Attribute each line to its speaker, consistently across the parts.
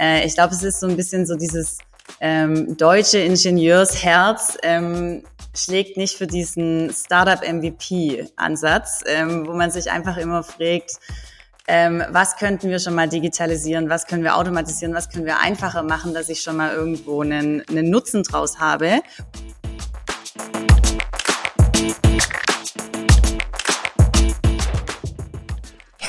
Speaker 1: Äh, ich glaube, es ist so ein bisschen so dieses ähm, deutsche Ingenieursherz ähm, schlägt nicht für diesen Startup-MVP-Ansatz, ähm, wo man sich einfach immer fragt, ähm, was könnten wir schon mal digitalisieren, was können wir automatisieren, was können wir einfacher machen, dass ich schon mal irgendwo einen, einen Nutzen draus habe.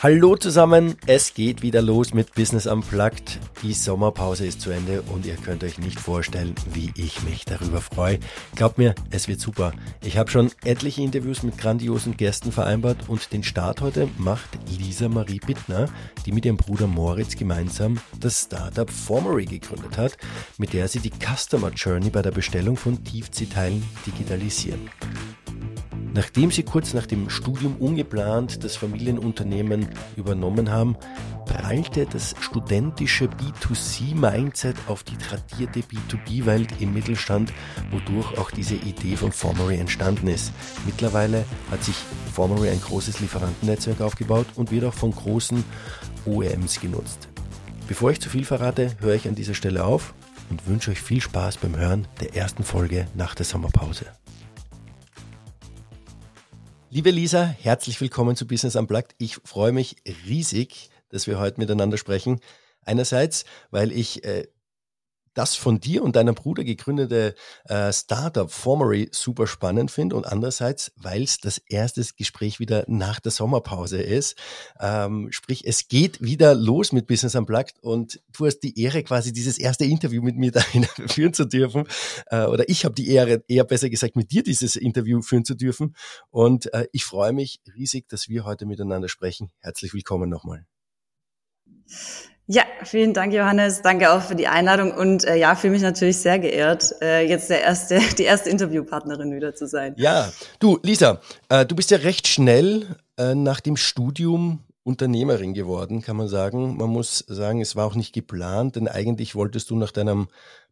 Speaker 2: Hallo zusammen, es geht wieder los mit Business Unplugged. Die Sommerpause ist zu Ende und ihr könnt euch nicht vorstellen, wie ich mich darüber freue. Glaubt mir, es wird super. Ich habe schon etliche Interviews mit grandiosen Gästen vereinbart und den Start heute macht Lisa Marie Bittner, die mit ihrem Bruder Moritz gemeinsam das Startup Formery gegründet hat, mit der sie die Customer Journey bei der Bestellung von Tiefziehteilen digitalisieren. Nachdem sie kurz nach dem Studium ungeplant das Familienunternehmen übernommen haben, prallte das studentische B2C-Mindset auf die tradierte B2B-Welt im Mittelstand, wodurch auch diese Idee von Formery entstanden ist. Mittlerweile hat sich Formery ein großes Lieferantennetzwerk aufgebaut und wird auch von großen OEMs genutzt. Bevor ich zu viel verrate, höre ich an dieser Stelle auf und wünsche euch viel Spaß beim Hören der ersten Folge nach der Sommerpause. Liebe Lisa, herzlich willkommen zu Business Unplugged. Ich freue mich riesig, dass wir heute miteinander sprechen. Einerseits, weil ich äh, das von dir und deinem Bruder gegründete äh, Startup Formery super spannend finde und andererseits, weil es das erste Gespräch wieder nach der Sommerpause ist. Ähm, sprich, es geht wieder los mit Business Unplugged und du hast die Ehre, quasi dieses erste Interview mit mir dahin führen zu dürfen. Äh, oder ich habe die Ehre, eher besser gesagt, mit dir dieses Interview führen zu dürfen. Und äh, ich freue mich riesig, dass wir heute miteinander sprechen. Herzlich willkommen nochmal.
Speaker 1: Ja, vielen Dank, Johannes. Danke auch für die Einladung und äh, ja, fühle mich natürlich sehr geehrt, äh, jetzt der erste, die erste Interviewpartnerin wieder zu sein.
Speaker 2: Ja, du, Lisa, äh, du bist ja recht schnell äh, nach dem Studium Unternehmerin geworden, kann man sagen. Man muss sagen, es war auch nicht geplant, denn eigentlich wolltest du nach deinem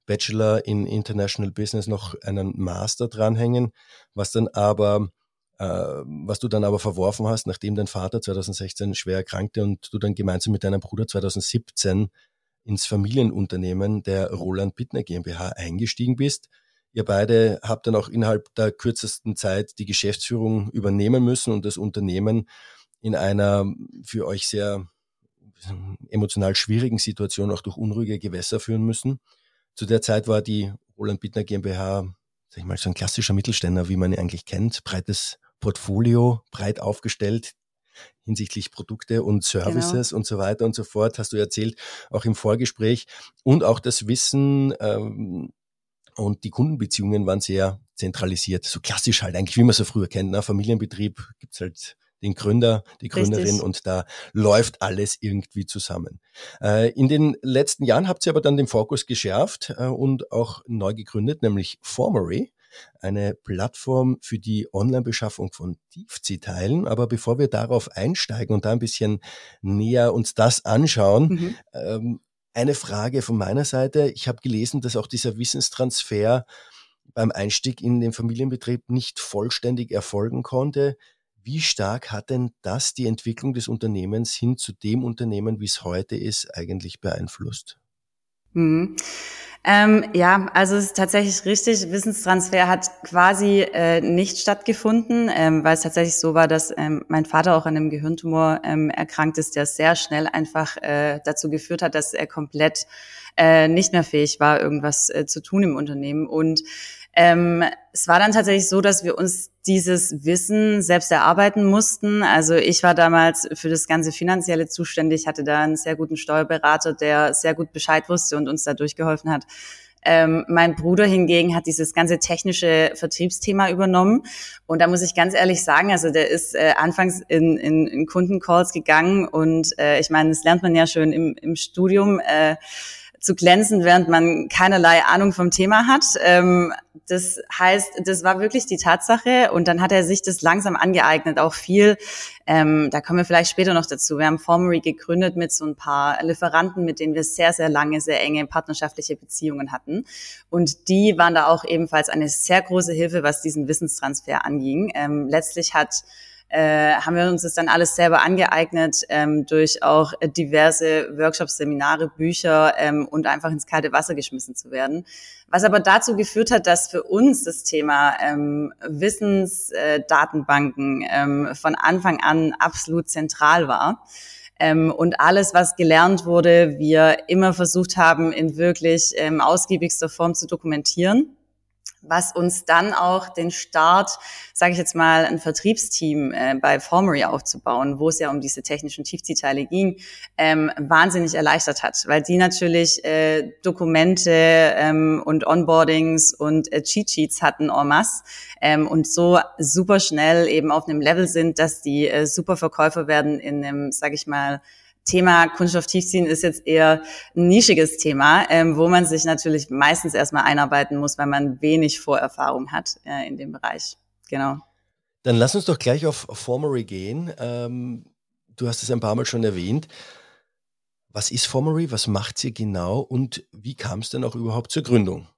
Speaker 2: Bachelor in International Business noch einen Master dranhängen, was dann aber was du dann aber verworfen hast, nachdem dein Vater 2016 schwer erkrankte und du dann gemeinsam mit deinem Bruder 2017 ins Familienunternehmen der Roland Bittner GmbH eingestiegen bist. Ihr beide habt dann auch innerhalb der kürzesten Zeit die Geschäftsführung übernehmen müssen und das Unternehmen in einer für euch sehr emotional schwierigen Situation auch durch unruhige Gewässer führen müssen. Zu der Zeit war die Roland Bittner GmbH, sag ich mal, so ein klassischer Mittelständler, wie man ihn eigentlich kennt, breites Portfolio breit aufgestellt hinsichtlich Produkte und Services genau. und so weiter und so fort, hast du erzählt, auch im Vorgespräch. Und auch das Wissen ähm, und die Kundenbeziehungen waren sehr zentralisiert. So klassisch halt eigentlich, wie man so früher kennt. Ne? Familienbetrieb gibt's halt den Gründer, die Gründerin Richtig. und da läuft alles irgendwie zusammen. Äh, in den letzten Jahren habt ihr aber dann den Fokus geschärft äh, und auch neu gegründet, nämlich Formery eine Plattform für die Online-Beschaffung von Tiefziehteilen. Aber bevor wir darauf einsteigen und da ein bisschen näher uns das anschauen, mhm. ähm, eine Frage von meiner Seite. Ich habe gelesen, dass auch dieser Wissenstransfer beim Einstieg in den Familienbetrieb nicht vollständig erfolgen konnte. Wie stark hat denn das die Entwicklung des Unternehmens hin zu dem Unternehmen, wie es heute ist, eigentlich beeinflusst?
Speaker 1: Mhm. Ähm, ja, also es ist tatsächlich richtig. Wissenstransfer hat quasi äh, nicht stattgefunden, ähm, weil es tatsächlich so war, dass ähm, mein Vater auch an einem Gehirntumor ähm, erkrankt ist, der sehr schnell einfach äh, dazu geführt hat, dass er komplett äh, nicht mehr fähig war, irgendwas äh, zu tun im Unternehmen. Und ähm, es war dann tatsächlich so, dass wir uns dieses Wissen selbst erarbeiten mussten. Also ich war damals für das ganze Finanzielle zuständig, hatte da einen sehr guten Steuerberater, der sehr gut Bescheid wusste und uns da durchgeholfen hat. Ähm, mein Bruder hingegen hat dieses ganze technische Vertriebsthema übernommen. Und da muss ich ganz ehrlich sagen, also der ist äh, anfangs in, in, in Kundencalls gegangen und äh, ich meine, das lernt man ja schön im, im Studium. Äh, zu glänzen, während man keinerlei Ahnung vom Thema hat. Ähm, das heißt, das war wirklich die Tatsache und dann hat er sich das langsam angeeignet, auch viel. Ähm, da kommen wir vielleicht später noch dazu. Wir haben Formery gegründet mit so ein paar Lieferanten, mit denen wir sehr, sehr lange, sehr enge partnerschaftliche Beziehungen hatten. Und die waren da auch ebenfalls eine sehr große Hilfe, was diesen Wissenstransfer anging. Ähm, letztlich hat äh, haben wir uns das dann alles selber angeeignet ähm, durch auch diverse Workshops, Seminare, Bücher ähm, und einfach ins kalte Wasser geschmissen zu werden. Was aber dazu geführt hat, dass für uns das Thema ähm, Wissensdatenbanken äh, ähm, von Anfang an absolut zentral war. Ähm, und alles, was gelernt wurde, wir immer versucht haben, in wirklich ähm, ausgiebigster Form zu dokumentieren was uns dann auch den Start, sage ich jetzt mal, ein Vertriebsteam äh, bei Formery aufzubauen, wo es ja um diese technischen Tiefziehteile ging, ähm, wahnsinnig erleichtert hat, weil die natürlich äh, Dokumente ähm, und Onboardings und äh, Cheat Sheets hatten en masse ähm, und so super schnell eben auf einem Level sind, dass die äh, super Verkäufer werden in einem, sage ich mal, Thema Kunststoff tiefziehen ist jetzt eher ein nischiges Thema, ähm, wo man sich natürlich meistens erstmal einarbeiten muss, weil man wenig Vorerfahrung hat äh, in dem Bereich. Genau.
Speaker 2: Dann lass uns doch gleich auf Formery gehen. Ähm, du hast es ein paar Mal schon erwähnt. Was ist Formery? Was macht sie genau? Und wie kam es denn auch überhaupt zur Gründung?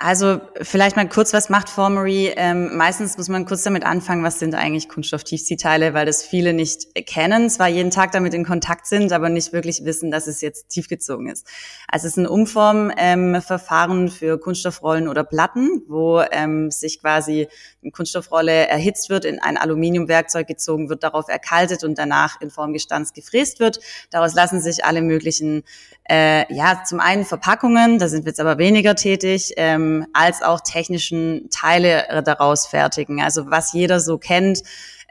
Speaker 1: Also vielleicht mal kurz, was macht Formery? Ähm, meistens muss man kurz damit anfangen, was sind eigentlich Kunststoff-Tiefziehteile, weil das viele nicht kennen, zwar jeden Tag damit in Kontakt sind, aber nicht wirklich wissen, dass es jetzt tiefgezogen ist. Also es ist ein Umformverfahren ähm, für Kunststoffrollen oder Platten, wo ähm, sich quasi eine Kunststoffrolle erhitzt wird, in ein Aluminiumwerkzeug gezogen wird, darauf erkaltet und danach in Form gestanzt gefräst wird. Daraus lassen sich alle möglichen, äh, ja, zum einen Verpackungen, da sind wir jetzt aber weniger tätig, ähm, als auch technischen Teile äh, daraus fertigen. Also was jeder so kennt,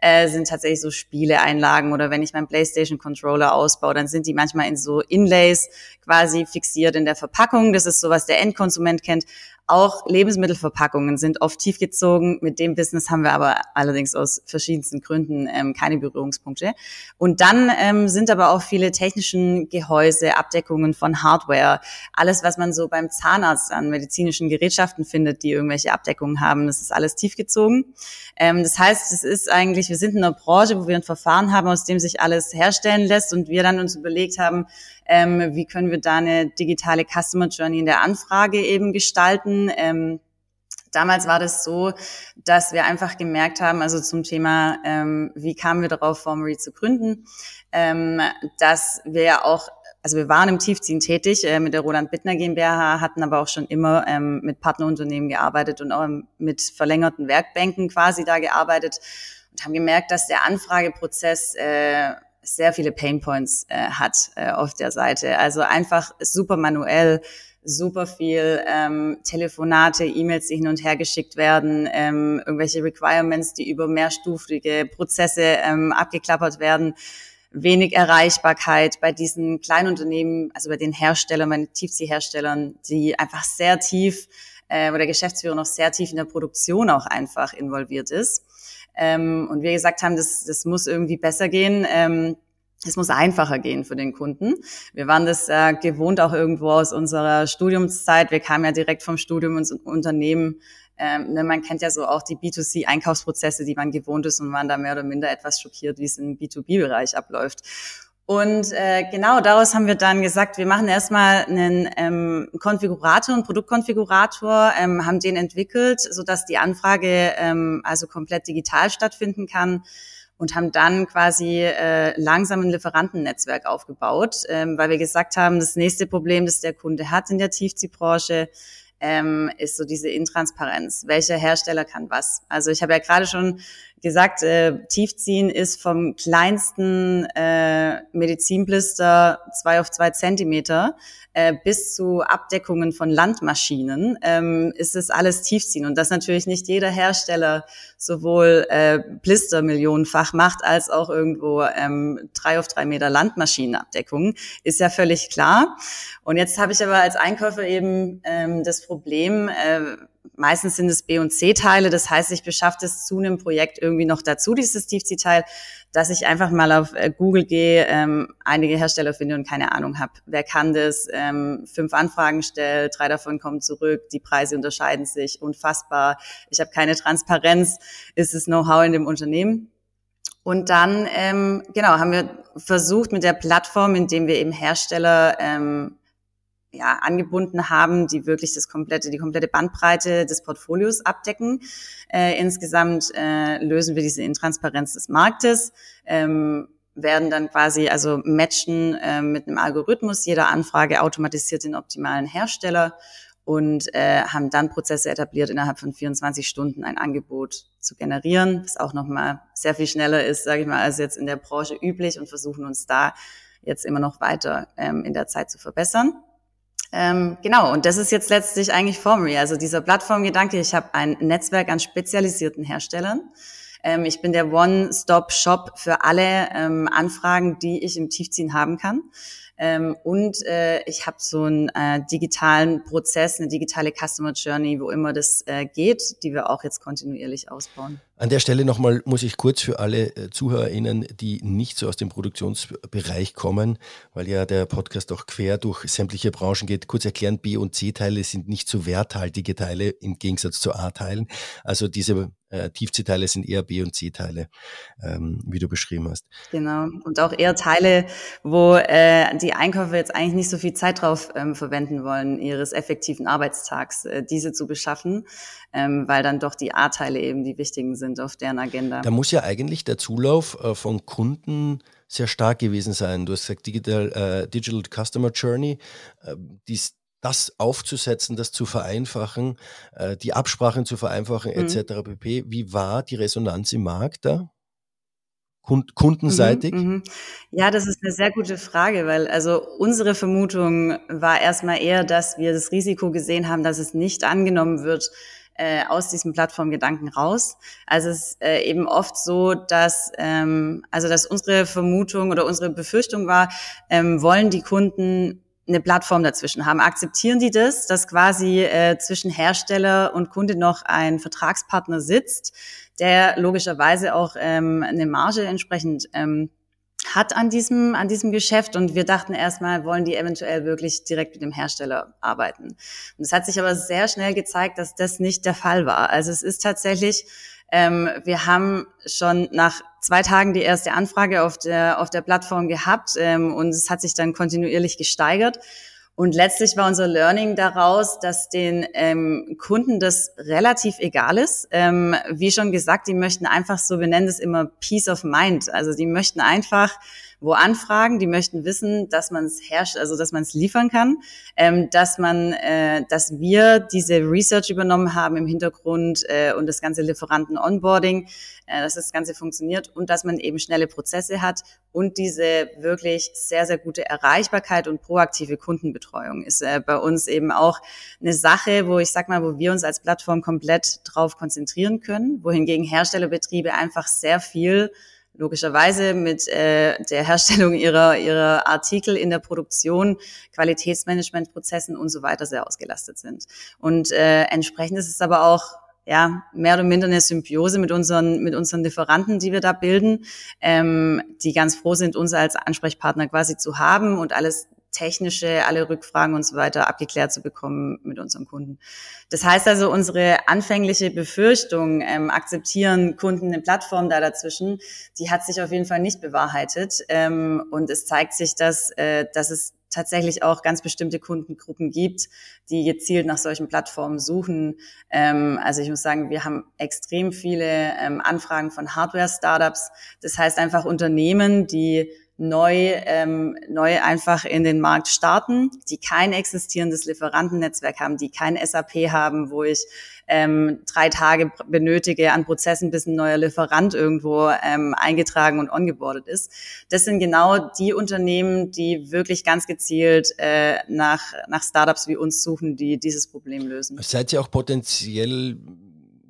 Speaker 1: äh, sind tatsächlich so Spieleeinlagen oder wenn ich meinen PlayStation Controller ausbaue, dann sind die manchmal in so Inlays quasi fixiert in der Verpackung. Das ist so, was der Endkonsument kennt. Auch Lebensmittelverpackungen sind oft tiefgezogen. Mit dem Business haben wir aber allerdings aus verschiedensten Gründen ähm, keine Berührungspunkte. Und dann ähm, sind aber auch viele technischen Gehäuse, Abdeckungen von Hardware, alles, was man so beim Zahnarzt an medizinischen Gerätschaften findet, die irgendwelche Abdeckungen haben, das ist alles tiefgezogen. Ähm, das heißt, es ist eigentlich, wir sind in einer Branche, wo wir ein Verfahren haben, aus dem sich alles herstellen lässt und wir dann uns überlegt haben, ähm, wie können wir da eine digitale Customer Journey in der Anfrage eben gestalten. Ähm, Damals war das so, dass wir einfach gemerkt haben, also zum Thema, ähm, wie kamen wir darauf, Formery zu gründen, ähm, dass wir ja auch, also wir waren im Tiefziehen tätig äh, mit der Roland Bittner GmbH, hatten aber auch schon immer ähm, mit Partnerunternehmen gearbeitet und auch mit verlängerten Werkbänken quasi da gearbeitet und haben gemerkt, dass der Anfrageprozess äh, sehr viele Painpoints äh, hat äh, auf der Seite. Also einfach super manuell, super viel ähm, Telefonate, E-Mails, die hin und her geschickt werden, ähm, irgendwelche Requirements, die über mehrstufige Prozesse ähm, abgeklappert werden, wenig Erreichbarkeit bei diesen Kleinunternehmen, also bei den Herstellern, bei den Tiefseeherstellern, die einfach sehr tief, äh, wo der Geschäftsführer noch sehr tief in der Produktion auch einfach involviert ist. Ähm, und wir gesagt haben, das, das muss irgendwie besser gehen. Ähm, es muss einfacher gehen für den Kunden. Wir waren das äh, gewohnt auch irgendwo aus unserer Studiumszeit. Wir kamen ja direkt vom Studium ins Unternehmen. Ähm, ne, man kennt ja so auch die B2C-Einkaufsprozesse, die man gewohnt ist und waren da mehr oder minder etwas schockiert, wie es im B2B-Bereich abläuft. Und äh, genau daraus haben wir dann gesagt, wir machen erstmal einen ähm, Konfigurator, einen Produktkonfigurator, ähm, haben den entwickelt, so dass die Anfrage ähm, also komplett digital stattfinden kann und haben dann quasi äh, langsam ein Lieferantennetzwerk aufgebaut, ähm, weil wir gesagt haben, das nächste Problem, das der Kunde hat in der Tiefziehbranche, ähm, ist so diese Intransparenz. Welcher Hersteller kann was? Also ich habe ja gerade schon gesagt, äh, Tiefziehen ist vom kleinsten äh, Medizinblister zwei auf zwei Zentimeter äh, bis zu Abdeckungen von Landmaschinen ähm, ist es alles Tiefziehen. Und das natürlich nicht jeder Hersteller sowohl äh, Blister millionenfach macht, als auch irgendwo ähm, drei auf drei Meter Landmaschinenabdeckung, ist ja völlig klar. Und jetzt habe ich aber als Einkäufer eben ähm, das Problem, äh, meistens sind es B- und C-Teile. Das heißt, ich beschaffe das zu einem Projekt irgendwie noch dazu, dieses Tiefziehteil, dass ich einfach mal auf äh, Google gehe, ähm, einige Hersteller finde und keine Ahnung habe. Wer kann das? Ähm, fünf Anfragen stellt, drei davon kommen zurück, die Preise unterscheiden sich, unfassbar. Ich habe keine Transparenz, ist das Know-how in dem Unternehmen. Und dann, ähm, genau, haben wir versucht mit der Plattform, indem wir eben Hersteller ähm, ja, angebunden haben, die wirklich das komplette, die komplette Bandbreite des Portfolios abdecken. Äh, insgesamt äh, lösen wir diese Intransparenz des Marktes, ähm, werden dann quasi also matchen äh, mit einem Algorithmus jeder Anfrage automatisiert den optimalen Hersteller und äh, haben dann Prozesse etabliert, innerhalb von 24 Stunden ein Angebot zu generieren, was auch nochmal sehr viel schneller ist, sage ich mal, als jetzt in der Branche üblich und versuchen uns da jetzt immer noch weiter ähm, in der Zeit zu verbessern. Ähm, genau, und das ist jetzt letztlich eigentlich Formery, also dieser Plattformgedanke. Ich habe ein Netzwerk an spezialisierten Herstellern. Ähm, ich bin der One-Stop-Shop für alle ähm, Anfragen, die ich im Tiefziehen haben kann. Ähm, und äh, ich habe so einen äh, digitalen Prozess, eine digitale Customer Journey, wo immer das äh, geht, die wir auch jetzt kontinuierlich ausbauen.
Speaker 2: An der Stelle nochmal muss ich kurz für alle äh, ZuhörerInnen, die nicht so aus dem Produktionsbereich kommen, weil ja der Podcast auch quer durch sämtliche Branchen geht, kurz erklären, B- und C-Teile sind nicht so werthaltige Teile im Gegensatz zu A-Teilen. Also diese äh, Tiefziehteile sind eher B- und C-Teile, ähm, wie du beschrieben hast.
Speaker 1: Genau. Und auch eher Teile, wo äh, die Einkäufer jetzt eigentlich nicht so viel Zeit drauf ähm, verwenden wollen, ihres effektiven Arbeitstags, äh, diese zu beschaffen, ähm, weil dann doch die A-Teile eben die wichtigen sind auf deren Agenda.
Speaker 2: Da muss ja eigentlich der Zulauf äh, von Kunden sehr stark gewesen sein. Du hast gesagt, Digital, äh, Digital Customer Journey, äh, dies, das aufzusetzen, das zu vereinfachen, äh, die Absprachen zu vereinfachen, mhm. etc. pp. Wie war die Resonanz im Markt da? kundenseitig? Mhm,
Speaker 1: mh. Ja, das ist eine sehr gute Frage, weil also unsere Vermutung war erstmal eher, dass wir das Risiko gesehen haben, dass es nicht angenommen wird, äh, aus diesem Plattformgedanken raus. Also es ist äh, eben oft so, dass ähm, also dass unsere Vermutung oder unsere Befürchtung war, ähm, wollen die Kunden eine Plattform dazwischen haben. Akzeptieren die das, dass quasi äh, zwischen Hersteller und Kunde noch ein Vertragspartner sitzt, der logischerweise auch ähm, eine Marge entsprechend ähm, hat an diesem, an diesem Geschäft. Und wir dachten erstmal, wollen die eventuell wirklich direkt mit dem Hersteller arbeiten. Und es hat sich aber sehr schnell gezeigt, dass das nicht der Fall war. Also es ist tatsächlich, ähm, wir haben schon nach zwei Tagen die erste Anfrage auf der, auf der Plattform gehabt ähm, und es hat sich dann kontinuierlich gesteigert. Und letztlich war unser Learning daraus, dass den ähm, Kunden das relativ egal ist. Ähm, wie schon gesagt, die möchten einfach so, wir nennen es immer Peace of Mind. Also die möchten einfach wo anfragen, die möchten wissen, dass man es herrscht, also dass man es liefern kann, ähm, dass man, äh, dass wir diese Research übernommen haben im Hintergrund äh, und das ganze Lieferanten-Onboarding, äh, dass das Ganze funktioniert und dass man eben schnelle Prozesse hat und diese wirklich sehr, sehr gute Erreichbarkeit und proaktive Kundenbetreuung ist äh, bei uns eben auch eine Sache, wo ich sag mal, wo wir uns als Plattform komplett drauf konzentrieren können, wohingegen Herstellerbetriebe einfach sehr viel logischerweise mit äh, der Herstellung ihrer, ihrer Artikel in der Produktion, Qualitätsmanagementprozessen und so weiter sehr ausgelastet sind. Und äh, entsprechend ist es aber auch ja, mehr oder minder eine Symbiose mit unseren, mit unseren Lieferanten, die wir da bilden, ähm, die ganz froh sind, uns als Ansprechpartner quasi zu haben und alles technische, alle Rückfragen und so weiter abgeklärt zu bekommen mit unserem Kunden. Das heißt also, unsere anfängliche Befürchtung, ähm, akzeptieren Kunden eine Plattform da dazwischen, die hat sich auf jeden Fall nicht bewahrheitet. Ähm, und es zeigt sich, dass, äh, dass es tatsächlich auch ganz bestimmte Kundengruppen gibt, die gezielt nach solchen Plattformen suchen. Ähm, also ich muss sagen, wir haben extrem viele ähm, Anfragen von Hardware-Startups. Das heißt einfach Unternehmen, die neu, ähm, neu einfach in den Markt starten, die kein existierendes Lieferantennetzwerk haben, die kein SAP haben, wo ich ähm, drei Tage benötige an Prozessen, bis ein neuer Lieferant irgendwo ähm, eingetragen und ongeboardet ist. Das sind genau die Unternehmen, die wirklich ganz gezielt äh, nach, nach Startups wie uns suchen, die dieses Problem lösen.
Speaker 2: Seid ihr auch potenziell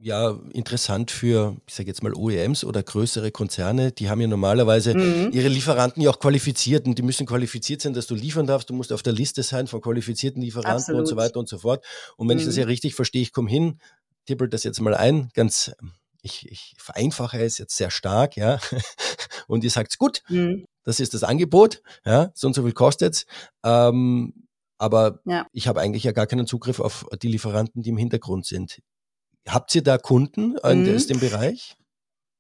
Speaker 2: ja interessant für, ich sage jetzt mal OEMs oder größere Konzerne. Die haben ja normalerweise mhm. ihre Lieferanten ja auch qualifiziert und die müssen qualifiziert sein, dass du liefern darfst. Du musst auf der Liste sein von qualifizierten Lieferanten Absolut. und so weiter und so fort. Und wenn mhm. ich das mhm. ja richtig verstehe, ich komme hin, tippel das jetzt mal ein, ganz ich, ich vereinfache es jetzt sehr stark, ja. Und ihr sagt, gut, mhm. das ist das Angebot, ja, so und so viel kostet's. Ähm, aber ja. ich habe eigentlich ja gar keinen Zugriff auf die Lieferanten, die im Hintergrund sind. Habt ihr da Kunden mhm. aus dem Bereich?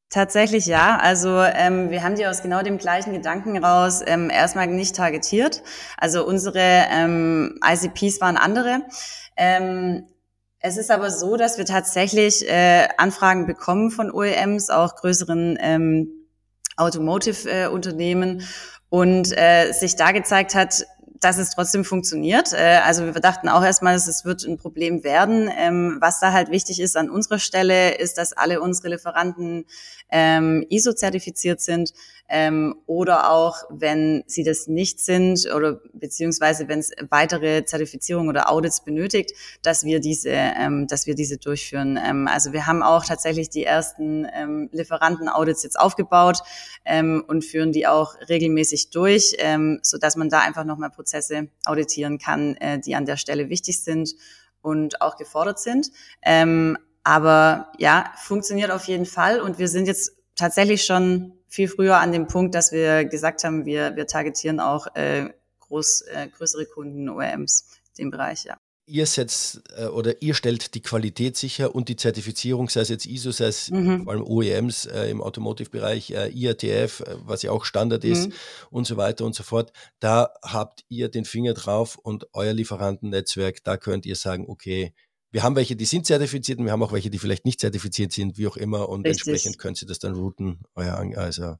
Speaker 1: Tatsächlich ja. Also ähm, wir haben die aus genau dem gleichen Gedanken raus ähm, erstmal nicht targetiert. Also unsere ähm, ICPs waren andere. Ähm, es ist aber so, dass wir tatsächlich äh, Anfragen bekommen von OEMs, auch größeren ähm, Automotive-Unternehmen. Äh, und äh, sich da gezeigt hat, dass es trotzdem funktioniert. Äh, also wir dachten auch erstmal, es wird ein Problem werden. Ähm, was da halt wichtig ist an unserer Stelle, ist, dass alle unsere Lieferanten ähm, ISO-zertifiziert sind ähm, oder auch, wenn sie das nicht sind oder beziehungsweise wenn es weitere Zertifizierung oder Audits benötigt, dass wir diese, ähm, dass wir diese durchführen. Ähm, also wir haben auch tatsächlich die ersten ähm, Lieferanten-Audits jetzt aufgebaut ähm, und führen die auch regelmäßig durch, ähm, so dass man da einfach nochmal Prozesse auditieren kann, äh, die an der Stelle wichtig sind und auch gefordert sind. Ähm, aber ja, funktioniert auf jeden Fall und wir sind jetzt tatsächlich schon viel früher an dem Punkt, dass wir gesagt haben, wir, wir targetieren auch äh, groß, äh, größere Kunden, OEMs, den Bereich, ja.
Speaker 2: Ihr setzt äh, oder ihr stellt die Qualität sicher und die Zertifizierung, sei es jetzt ISO, sei es mhm. vor allem OEMs äh, im Automotive-Bereich, äh, IATF, äh, was ja auch Standard ist mhm. und so weiter und so fort. Da habt ihr den Finger drauf und euer Lieferantennetzwerk, da könnt ihr sagen, okay, wir haben welche, die sind zertifiziert und wir haben auch welche, die vielleicht nicht zertifiziert sind, wie auch immer. Und Richtig. entsprechend können Sie das dann routen, euer, also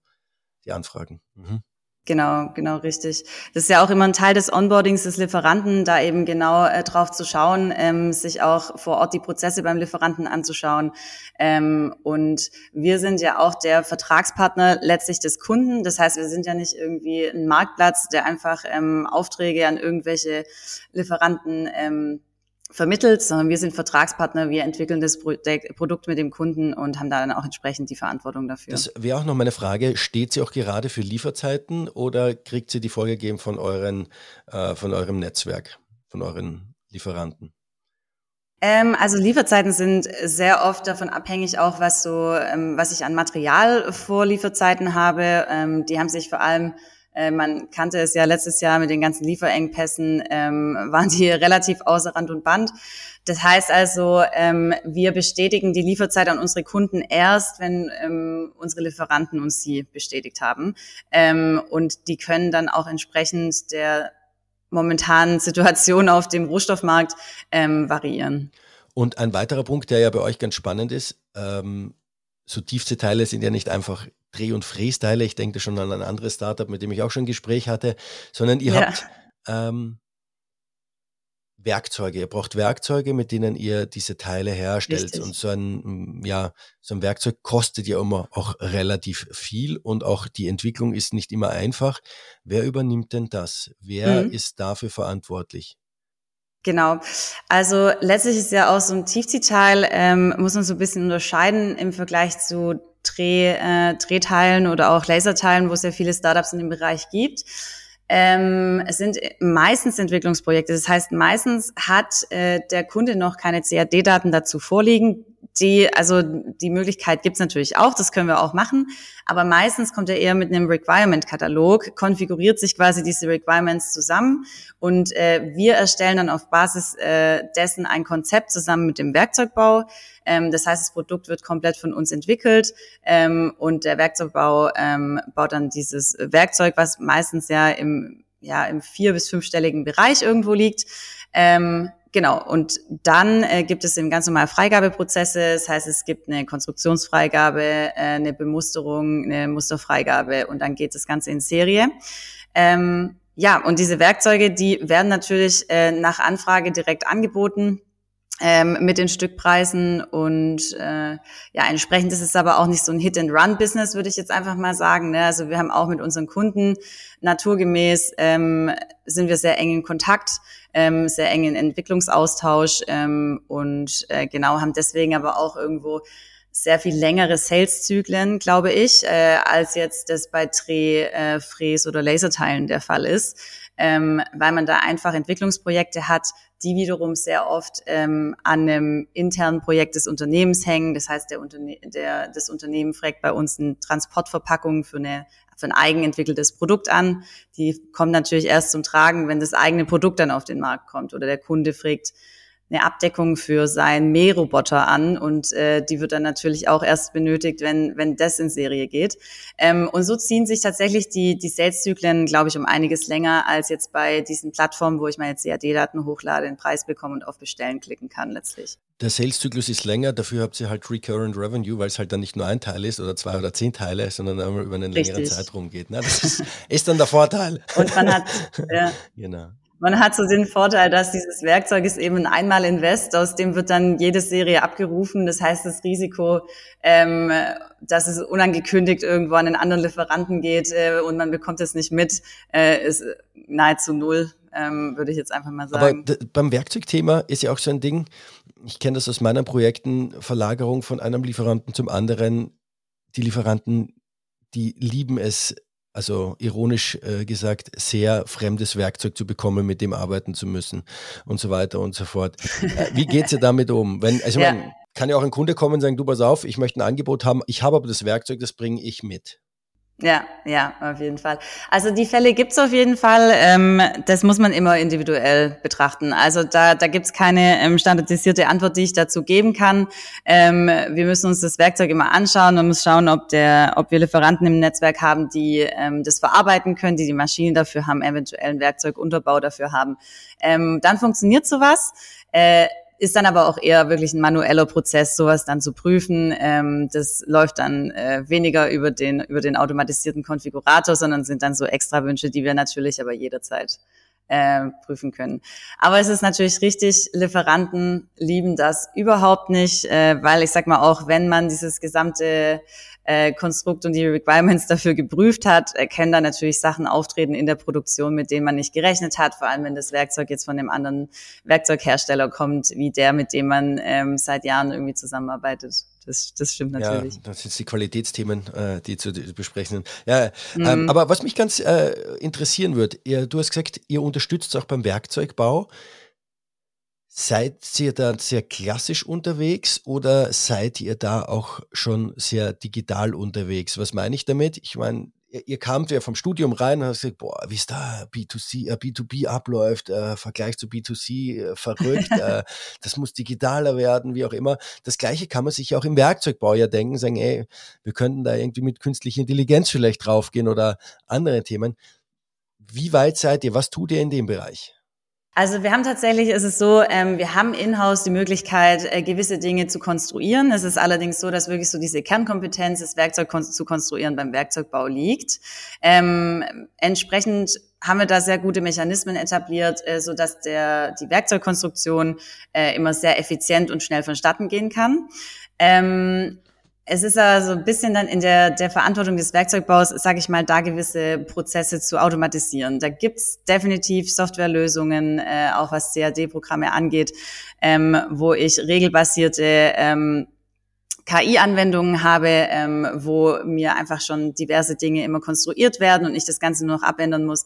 Speaker 2: die Anfragen. Mhm.
Speaker 1: Genau, genau richtig. Das ist ja auch immer ein Teil des Onboardings des Lieferanten, da eben genau äh, drauf zu schauen, ähm, sich auch vor Ort die Prozesse beim Lieferanten anzuschauen. Ähm, und wir sind ja auch der Vertragspartner letztlich des Kunden. Das heißt, wir sind ja nicht irgendwie ein Marktplatz, der einfach ähm, Aufträge an irgendwelche Lieferanten ähm, vermittelt, sondern wir sind Vertragspartner, wir entwickeln das Produkt mit dem Kunden und haben da dann auch entsprechend die Verantwortung dafür.
Speaker 2: Das wäre auch noch meine Frage, steht sie auch gerade für Lieferzeiten oder kriegt sie die vorgegeben von, euren, äh, von eurem Netzwerk, von euren Lieferanten?
Speaker 1: Ähm, also Lieferzeiten sind sehr oft davon abhängig, auch was so, ähm, was ich an Material vor Lieferzeiten habe. Ähm, die haben sich vor allem man kannte es ja letztes Jahr mit den ganzen Lieferengpässen, ähm, waren die relativ außer Rand und Band. Das heißt also, ähm, wir bestätigen die Lieferzeit an unsere Kunden erst, wenn ähm, unsere Lieferanten uns sie bestätigt haben. Ähm, und die können dann auch entsprechend der momentanen Situation auf dem Rohstoffmarkt ähm, variieren.
Speaker 2: Und ein weiterer Punkt, der ja bei euch ganz spannend ist, ähm, so tiefste Teile sind ja nicht einfach Dreh- und Frästeile. Ich denke schon an ein anderes Startup, mit dem ich auch schon ein Gespräch hatte, sondern ihr ja. habt ähm, Werkzeuge. Ihr braucht Werkzeuge, mit denen ihr diese Teile herstellt. Richtig. Und so ein, ja, so ein Werkzeug kostet ja immer auch relativ viel und auch die Entwicklung ist nicht immer einfach. Wer übernimmt denn das? Wer mhm. ist dafür verantwortlich?
Speaker 1: Genau. Also letztlich ist ja auch so ein Tiefziehteil, ähm, muss man so ein bisschen unterscheiden im Vergleich zu Dreh, äh, Drehteilen oder auch Laserteilen, wo es ja viele Startups in dem Bereich gibt. Ähm, es sind meistens Entwicklungsprojekte. Das heißt, meistens hat äh, der Kunde noch keine CAD-Daten dazu vorliegen. Die, also die Möglichkeit gibt's natürlich auch, das können wir auch machen. Aber meistens kommt er eher mit einem Requirement-Katalog, konfiguriert sich quasi diese Requirements zusammen und äh, wir erstellen dann auf Basis äh, dessen ein Konzept zusammen mit dem Werkzeugbau. Ähm, das heißt, das Produkt wird komplett von uns entwickelt ähm, und der Werkzeugbau ähm, baut dann dieses Werkzeug, was meistens ja im ja im vier bis fünfstelligen Bereich irgendwo liegt. Ähm, Genau, und dann äh, gibt es eben ganz normal Freigabeprozesse. Das heißt, es gibt eine Konstruktionsfreigabe, äh, eine Bemusterung, eine Musterfreigabe und dann geht das Ganze in Serie. Ähm, ja, und diese Werkzeuge, die werden natürlich äh, nach Anfrage direkt angeboten. Ähm, mit den Stückpreisen und äh, ja, entsprechend ist es aber auch nicht so ein Hit-and-Run-Business, würde ich jetzt einfach mal sagen. Ne? Also wir haben auch mit unseren Kunden naturgemäß ähm, sind wir sehr eng in Kontakt, ähm, sehr eng in Entwicklungsaustausch ähm, und äh, genau haben deswegen aber auch irgendwo sehr viel längere Sales-Zyklen, glaube ich, äh, als jetzt das bei Dreh, äh, Fräs oder Laserteilen der Fall ist, ähm, weil man da einfach Entwicklungsprojekte hat, die wiederum sehr oft ähm, an einem internen Projekt des Unternehmens hängen. Das heißt, der Unterne der, das Unternehmen fragt bei uns eine Transportverpackung für, eine, für ein eigenentwickeltes Produkt an. Die kommen natürlich erst zum Tragen, wenn das eigene Produkt dann auf den Markt kommt oder der Kunde fragt, eine Abdeckung für seinen Mähroboter an und äh, die wird dann natürlich auch erst benötigt, wenn, wenn das in Serie geht. Ähm, und so ziehen sich tatsächlich die, die Sales-Zyklen, glaube ich, um einiges länger als jetzt bei diesen Plattformen, wo ich meine CAD-Daten hochlade, den Preis bekomme und auf Bestellen klicken kann letztlich.
Speaker 2: Der Sales-Zyklus ist länger, dafür habt ihr halt Recurrent Revenue, weil es halt dann nicht nur ein Teil ist oder zwei oder zehn Teile, sondern einmal über einen Richtig. längeren Zeitraum geht. Ne? Das ist, ist dann der Vorteil.
Speaker 1: Und man hat, ja, genau man hat so den Vorteil, dass dieses Werkzeug ist eben ein Einmal-Invest, aus dem wird dann jede Serie abgerufen. Das heißt, das Risiko, ähm, dass es unangekündigt irgendwo an einen anderen Lieferanten geht äh, und man bekommt es nicht mit, äh, ist nahezu null, ähm, würde ich jetzt einfach mal sagen.
Speaker 2: Aber beim Werkzeugthema ist ja auch so ein Ding, ich kenne das aus meinen Projekten, Verlagerung von einem Lieferanten zum anderen. Die Lieferanten, die lieben es, also ironisch äh, gesagt, sehr fremdes Werkzeug zu bekommen, mit dem arbeiten zu müssen und so weiter und so fort. Äh, wie geht ihr damit um? Wenn, also ja. man kann ja auch ein Kunde kommen und sagen, du pass auf, ich möchte ein Angebot haben, ich habe aber das Werkzeug, das bringe ich mit.
Speaker 1: Ja, ja, auf jeden Fall. Also die Fälle gibt's auf jeden Fall. Ähm, das muss man immer individuell betrachten. Also da, da gibt's keine ähm, standardisierte Antwort, die ich dazu geben kann. Ähm, wir müssen uns das Werkzeug immer anschauen. Man muss schauen, ob, der, ob wir Lieferanten im Netzwerk haben, die ähm, das verarbeiten können, die die Maschinen dafür haben, eventuell einen Werkzeugunterbau dafür haben. Ähm, dann funktioniert sowas. Äh, ist dann aber auch eher wirklich ein manueller Prozess, sowas dann zu prüfen. Ähm, das läuft dann äh, weniger über den, über den automatisierten Konfigurator, sondern sind dann so extra Wünsche, die wir natürlich aber jederzeit äh, prüfen können. Aber es ist natürlich richtig, Lieferanten lieben das überhaupt nicht, äh, weil ich sag mal auch, wenn man dieses gesamte äh, Konstrukt und die Requirements dafür geprüft hat, äh, können da natürlich Sachen auftreten in der Produktion, mit denen man nicht gerechnet hat, vor allem wenn das Werkzeug jetzt von einem anderen Werkzeughersteller kommt, wie der, mit dem man ähm, seit Jahren irgendwie zusammenarbeitet. Das, das stimmt natürlich.
Speaker 2: Ja, das sind die Qualitätsthemen, äh, die zu besprechen sind. Ja, ähm, mhm. ähm, aber was mich ganz äh, interessieren wird, ihr, du hast gesagt, ihr unterstützt auch beim Werkzeugbau. Seid ihr da sehr klassisch unterwegs oder seid ihr da auch schon sehr digital unterwegs? Was meine ich damit? Ich meine, ihr, ihr kamt ja vom Studium rein und habt gesagt, boah, wie es da B2C, äh, B2B abläuft, äh, Vergleich zu B2C, äh, verrückt, äh, das muss digitaler werden, wie auch immer. Das Gleiche kann man sich auch im Werkzeugbau ja denken, sagen, ey, wir könnten da irgendwie mit künstlicher Intelligenz vielleicht draufgehen oder andere Themen. Wie weit seid ihr? Was tut ihr in dem Bereich?
Speaker 1: Also wir haben tatsächlich, ist es so, ähm, wir haben in-house die Möglichkeit, äh, gewisse Dinge zu konstruieren. Es ist allerdings so, dass wirklich so diese Kernkompetenz, das Werkzeug zu konstruieren beim Werkzeugbau liegt. Ähm, entsprechend haben wir da sehr gute Mechanismen etabliert, äh, so dass der die Werkzeugkonstruktion äh, immer sehr effizient und schnell vonstatten gehen kann. Ähm, es ist also ein bisschen dann in der, der Verantwortung des Werkzeugbaus, sage ich mal, da gewisse Prozesse zu automatisieren. Da gibt's definitiv Softwarelösungen, äh, auch was CAD-Programme angeht, ähm, wo ich regelbasierte ähm, KI-Anwendungen habe, ähm, wo mir einfach schon diverse Dinge immer konstruiert werden und ich das Ganze nur noch abändern muss.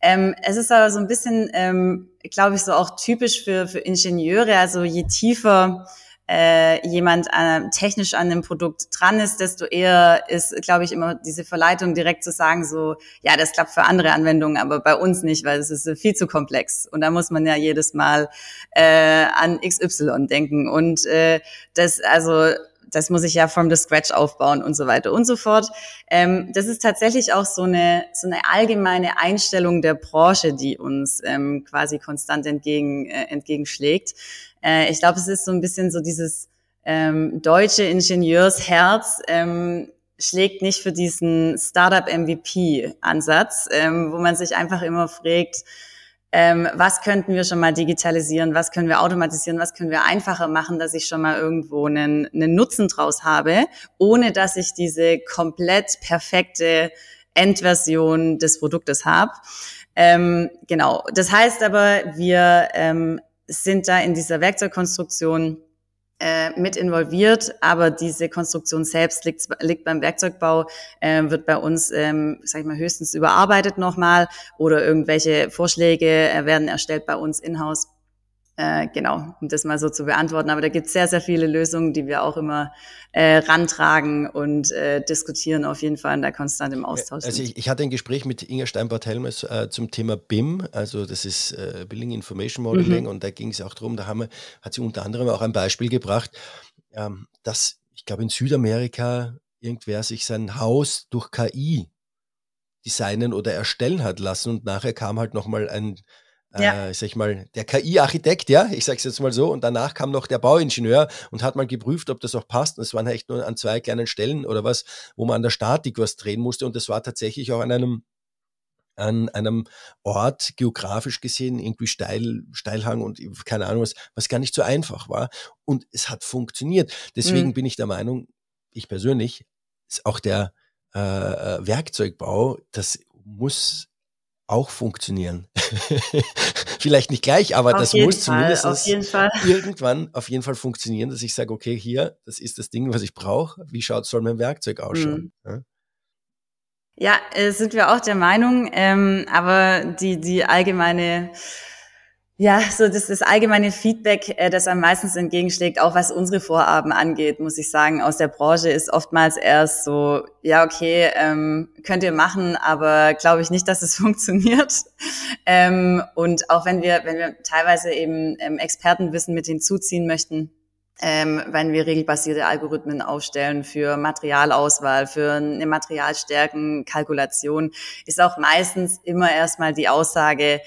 Speaker 1: Ähm, es ist aber so ein bisschen, ähm, glaube ich, so auch typisch für, für Ingenieure. Also je tiefer äh, jemand äh, technisch an dem Produkt dran ist, desto eher ist, glaube ich, immer diese Verleitung direkt zu sagen, so, ja, das klappt für andere Anwendungen, aber bei uns nicht, weil es ist viel zu komplex. Und da muss man ja jedes Mal äh, an XY denken. Und äh, das, also das muss ich ja from the scratch aufbauen und so weiter und so fort. Ähm, das ist tatsächlich auch so eine, so eine allgemeine Einstellung der Branche, die uns ähm, quasi konstant entgegen, äh, entgegenschlägt. Äh, ich glaube, es ist so ein bisschen so dieses ähm, deutsche Ingenieursherz, ähm, schlägt nicht für diesen Startup MVP-Ansatz, ähm, wo man sich einfach immer fragt, ähm, was könnten wir schon mal digitalisieren, was können wir automatisieren, was können wir einfacher machen, dass ich schon mal irgendwo einen, einen Nutzen draus habe, ohne dass ich diese komplett perfekte Endversion des Produktes habe. Ähm, genau. Das heißt aber, wir ähm, sind da in dieser Werkzeugkonstruktion äh, mit involviert, aber diese Konstruktion selbst liegt, liegt beim Werkzeugbau, äh, wird bei uns, ähm, sag ich mal, höchstens überarbeitet nochmal oder irgendwelche Vorschläge äh, werden erstellt bei uns in-house. Äh, genau, um das mal so zu beantworten. Aber da gibt es sehr, sehr viele Lösungen, die wir auch immer äh, rantragen und äh, diskutieren auf jeden Fall und da konstant im Austausch
Speaker 2: Also ich, ich, hatte ein Gespräch mit Inga Steinbart-Helmes äh, zum Thema BIM, also das ist äh, Building Information Modeling mhm. und da ging es auch darum, da haben wir, hat sie unter anderem auch ein Beispiel gebracht, ähm, dass ich glaube in Südamerika irgendwer sich sein Haus durch KI designen oder erstellen hat lassen und nachher kam halt nochmal ein ja. äh, sag ich mal, der KI-Architekt, ja, ich sage es jetzt mal so, und danach kam noch der Bauingenieur und hat mal geprüft, ob das auch passt. Und es waren echt nur an zwei kleinen Stellen oder was, wo man an der Statik was drehen musste. Und das war tatsächlich auch an einem an einem Ort geografisch gesehen irgendwie steil, Steilhang und keine Ahnung was, was gar nicht so einfach war. Und es hat funktioniert. Deswegen mhm. bin ich der Meinung, ich persönlich, ist auch der äh, äh Werkzeugbau, das muss auch funktionieren. Vielleicht nicht gleich, aber auf das muss Fall, zumindest auf irgendwann auf jeden Fall funktionieren, dass ich sage, okay, hier, das ist das Ding, was ich brauche. Wie schaut soll mein Werkzeug ausschauen?
Speaker 1: Mhm. Ja, äh, sind wir auch der Meinung, ähm, aber die, die allgemeine ja, so das, das allgemeine Feedback, äh, das am meisten entgegenschlägt, auch was unsere Vorhaben angeht, muss ich sagen, aus der Branche ist oftmals erst so, ja, okay, ähm, könnt ihr machen, aber glaube ich nicht, dass es funktioniert. Ähm, und auch wenn wir, wenn wir teilweise eben ähm, Expertenwissen mit hinzuziehen möchten, ähm, wenn wir regelbasierte Algorithmen aufstellen für Materialauswahl, für eine Materialstärkenkalkulation, ist auch meistens immer erstmal die Aussage,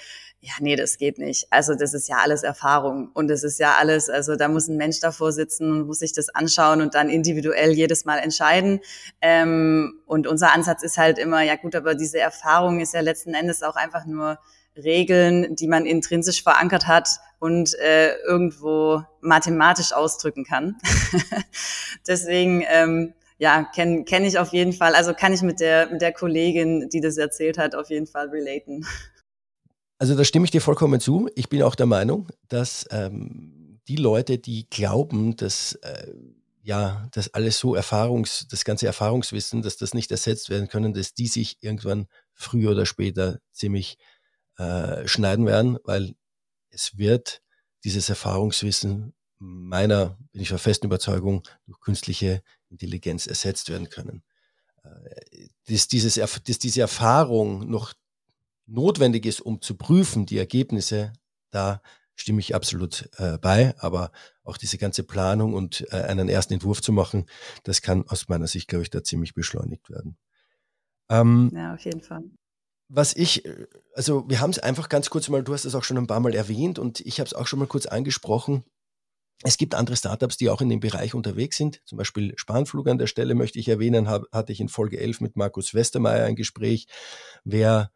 Speaker 1: ja, nee, das geht nicht. Also das ist ja alles Erfahrung und das ist ja alles, also da muss ein Mensch davor sitzen und muss sich das anschauen und dann individuell jedes Mal entscheiden. Ähm, und unser Ansatz ist halt immer, ja gut, aber diese Erfahrung ist ja letzten Endes auch einfach nur Regeln, die man intrinsisch verankert hat und äh, irgendwo mathematisch ausdrücken kann. Deswegen ähm, ja, kenne kenn ich auf jeden Fall, also kann ich mit der, mit der Kollegin, die das erzählt hat, auf jeden Fall relaten.
Speaker 2: Also da stimme ich dir vollkommen zu. Ich bin auch der Meinung, dass ähm, die Leute, die glauben, dass äh, ja, dass alles so Erfahrungs, das ganze Erfahrungswissen, dass das nicht ersetzt werden können, dass die sich irgendwann früher oder später ziemlich äh, schneiden werden, weil es wird dieses Erfahrungswissen meiner, bin ich der festen Überzeugung, durch künstliche Intelligenz ersetzt werden können. Äh, dass, dieses, dass diese Erfahrung noch notwendig ist, um zu prüfen, die Ergebnisse, da stimme ich absolut äh, bei. Aber auch diese ganze Planung und äh, einen ersten Entwurf zu machen, das kann aus meiner Sicht, glaube ich, da ziemlich beschleunigt werden.
Speaker 1: Ähm, ja, auf jeden Fall.
Speaker 2: Was ich, äh, also wir haben es einfach ganz kurz mal, du hast es auch schon ein paar Mal erwähnt und ich habe es auch schon mal kurz angesprochen. Es gibt andere Startups, die auch in dem Bereich unterwegs sind. Zum Beispiel Spanflug an der Stelle möchte ich erwähnen, hab, hatte ich in Folge 11 mit Markus Westermeier ein Gespräch. Wer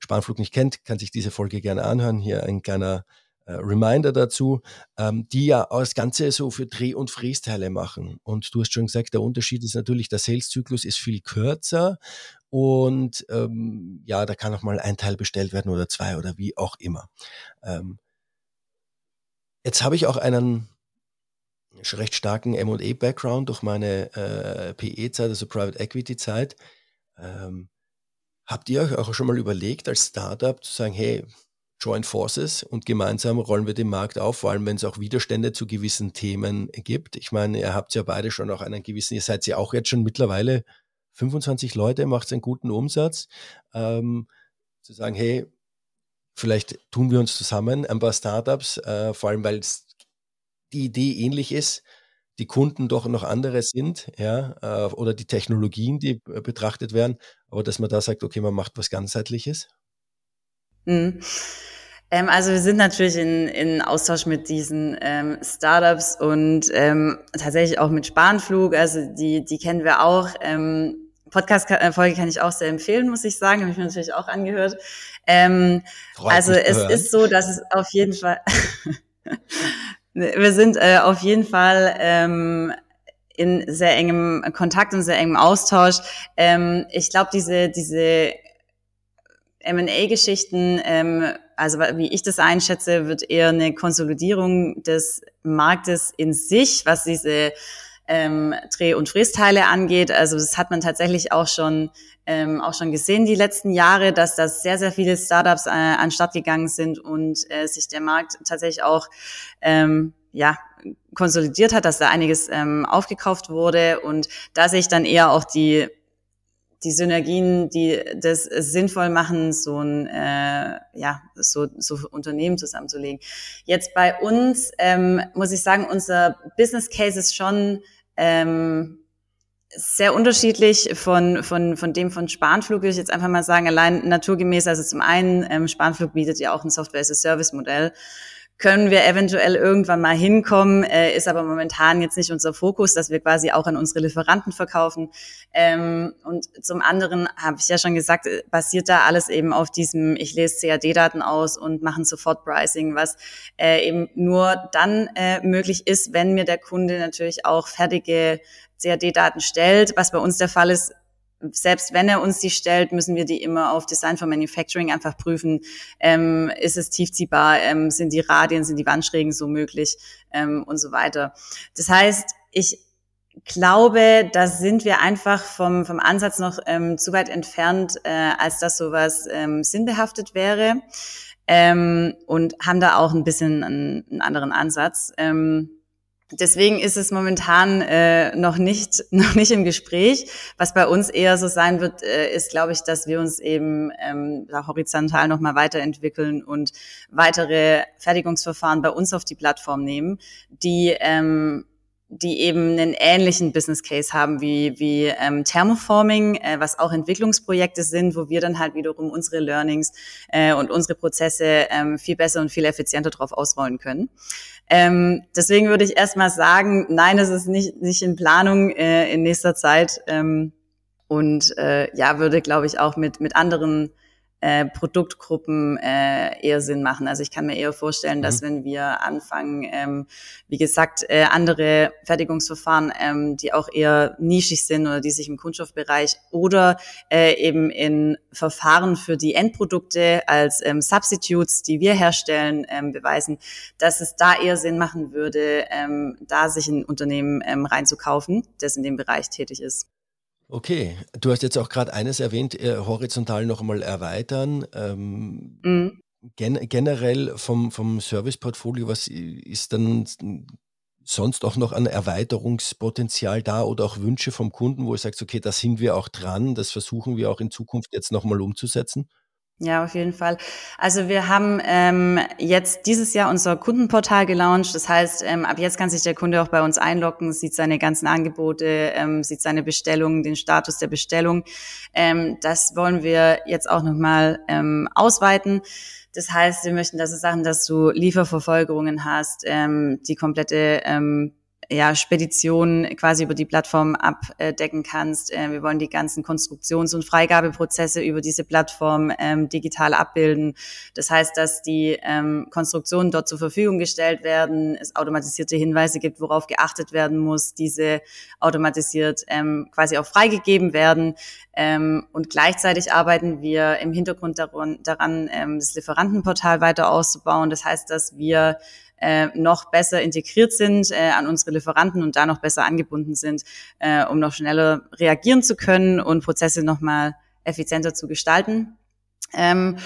Speaker 2: Spanflug nicht kennt, kann sich diese Folge gerne anhören. Hier ein kleiner äh, Reminder dazu, ähm, die ja das Ganze so für Dreh- und Frästeile machen. Und du hast schon gesagt, der Unterschied ist natürlich, der Sales-Zyklus ist viel kürzer und ähm, ja, da kann auch mal ein Teil bestellt werden oder zwei oder wie auch immer. Ähm, jetzt habe ich auch einen recht starken M&A-Background durch meine äh, PE-Zeit, also Private Equity-Zeit. Ähm, Habt ihr euch auch schon mal überlegt, als Startup zu sagen, hey, Join Forces und gemeinsam rollen wir den Markt auf, vor allem wenn es auch Widerstände zu gewissen Themen gibt. Ich meine, ihr habt ja beide schon auch einen gewissen, ihr seid ja auch jetzt schon mittlerweile 25 Leute, macht einen guten Umsatz. Ähm, zu sagen, hey, vielleicht tun wir uns zusammen, ein paar Startups, äh, vor allem weil die Idee ähnlich ist, die Kunden doch noch andere sind, ja, äh, oder die Technologien, die betrachtet werden, aber dass man da sagt, okay, man macht was ganzheitliches?
Speaker 1: Mhm. Ähm, also wir sind natürlich in, in Austausch mit diesen ähm, Startups und ähm, tatsächlich auch mit Spanflug, also die, die kennen wir auch. Ähm, Podcast-Folge kann ich auch sehr empfehlen, muss ich sagen. Habe ich mir natürlich auch angehört. Ähm, also es hören. ist so, dass es auf jeden Fall, wir sind äh, auf jeden Fall ähm, in sehr engem Kontakt und sehr engem Austausch. Ähm, ich glaube, diese, diese M&A-Geschichten, ähm, also wie ich das einschätze, wird eher eine Konsolidierung des Marktes in sich, was diese ähm, Dreh- und Frästeile angeht. Also das hat man tatsächlich auch schon ähm, auch schon gesehen die letzten Jahre, dass da sehr sehr viele Startups äh, anstatt gegangen sind und äh, sich der Markt tatsächlich auch ähm, ja konsolidiert hat, dass da einiges ähm, aufgekauft wurde und da sehe ich dann eher auch die die Synergien, die das sinnvoll machen, so ein äh, ja so so Unternehmen zusammenzulegen. Jetzt bei uns ähm, muss ich sagen, unser Business Case ist schon ähm, sehr unterschiedlich von, von, von dem von Spanflug, würde ich jetzt einfach mal sagen, allein naturgemäß. Also zum einen, ähm, Spanflug bietet ja auch ein Software-as-a-Service-Modell können wir eventuell irgendwann mal hinkommen, äh, ist aber momentan jetzt nicht unser Fokus, dass wir quasi auch an unsere Lieferanten verkaufen. Ähm, und zum anderen habe ich ja schon gesagt, äh, basiert da alles eben auf diesem, ich lese CAD-Daten aus und machen sofort Pricing, was äh, eben nur dann äh, möglich ist, wenn mir der Kunde natürlich auch fertige CAD-Daten stellt, was bei uns der Fall ist, selbst wenn er uns die stellt, müssen wir die immer auf Design for Manufacturing einfach prüfen. Ähm, ist es tiefziehbar? Ähm, sind die Radien, sind die Wandschrägen so möglich? Ähm, und so weiter. Das heißt, ich glaube, da sind wir einfach vom, vom Ansatz noch ähm, zu weit entfernt, äh, als dass sowas ähm, sinnbehaftet wäre. Ähm, und haben da auch ein bisschen einen, einen anderen Ansatz. Ähm, Deswegen ist es momentan äh, noch nicht noch nicht im Gespräch. Was bei uns eher so sein wird, äh, ist, glaube ich, dass wir uns eben ähm, horizontal noch mal weiterentwickeln und weitere Fertigungsverfahren bei uns auf die Plattform nehmen, die ähm, die eben einen ähnlichen Business Case haben wie, wie ähm, Thermoforming, äh, was auch Entwicklungsprojekte sind, wo wir dann halt wiederum unsere Learnings äh, und unsere Prozesse ähm, viel besser und viel effizienter drauf ausrollen können. Ähm, deswegen würde ich erstmal sagen, nein, es ist nicht, nicht in Planung äh, in nächster Zeit. Ähm, und äh, ja, würde, glaube ich, auch mit, mit anderen äh, Produktgruppen äh, eher Sinn machen. Also ich kann mir eher vorstellen, mhm. dass wenn wir anfangen, ähm, wie gesagt, äh, andere Fertigungsverfahren, ähm, die auch eher nischig sind oder die sich im Kunststoffbereich oder äh, eben in Verfahren für die Endprodukte als ähm, Substitutes, die wir herstellen, ähm, beweisen, dass es da eher Sinn machen würde, ähm, da sich ein Unternehmen ähm, reinzukaufen, das in dem Bereich tätig ist.
Speaker 2: Okay, du hast jetzt auch gerade eines erwähnt, äh, horizontal noch einmal erweitern. Ähm, mhm. gen generell vom, vom Serviceportfolio, was ist dann sonst auch noch an Erweiterungspotenzial da oder auch Wünsche vom Kunden, wo du sagst, okay, da sind wir auch dran, das versuchen wir auch in Zukunft jetzt nochmal umzusetzen?
Speaker 1: Ja, auf jeden Fall. Also wir haben ähm, jetzt dieses Jahr unser Kundenportal gelauncht. Das heißt, ähm, ab jetzt kann sich der Kunde auch bei uns einloggen, sieht seine ganzen Angebote, ähm, sieht seine Bestellungen, den Status der Bestellung. Ähm, das wollen wir jetzt auch nochmal ähm, ausweiten. Das heißt, wir möchten, dass es Sachen, dass du Lieferverfolgerungen hast, ähm, die komplette ähm, ja, Spedition quasi über die Plattform abdecken kannst. Äh, wir wollen die ganzen Konstruktions- und Freigabeprozesse über diese Plattform ähm, digital abbilden. Das heißt, dass die ähm, Konstruktionen dort zur Verfügung gestellt werden, es automatisierte Hinweise gibt, worauf geachtet werden muss, diese automatisiert ähm, quasi auch freigegeben werden. Ähm, und gleichzeitig arbeiten wir im Hintergrund daran, daran ähm, das Lieferantenportal weiter auszubauen. Das heißt, dass wir äh, noch besser integriert sind äh, an unsere Lieferanten und da noch besser angebunden sind, äh, um noch schneller reagieren zu können und Prozesse noch mal effizienter zu gestalten. Ähm,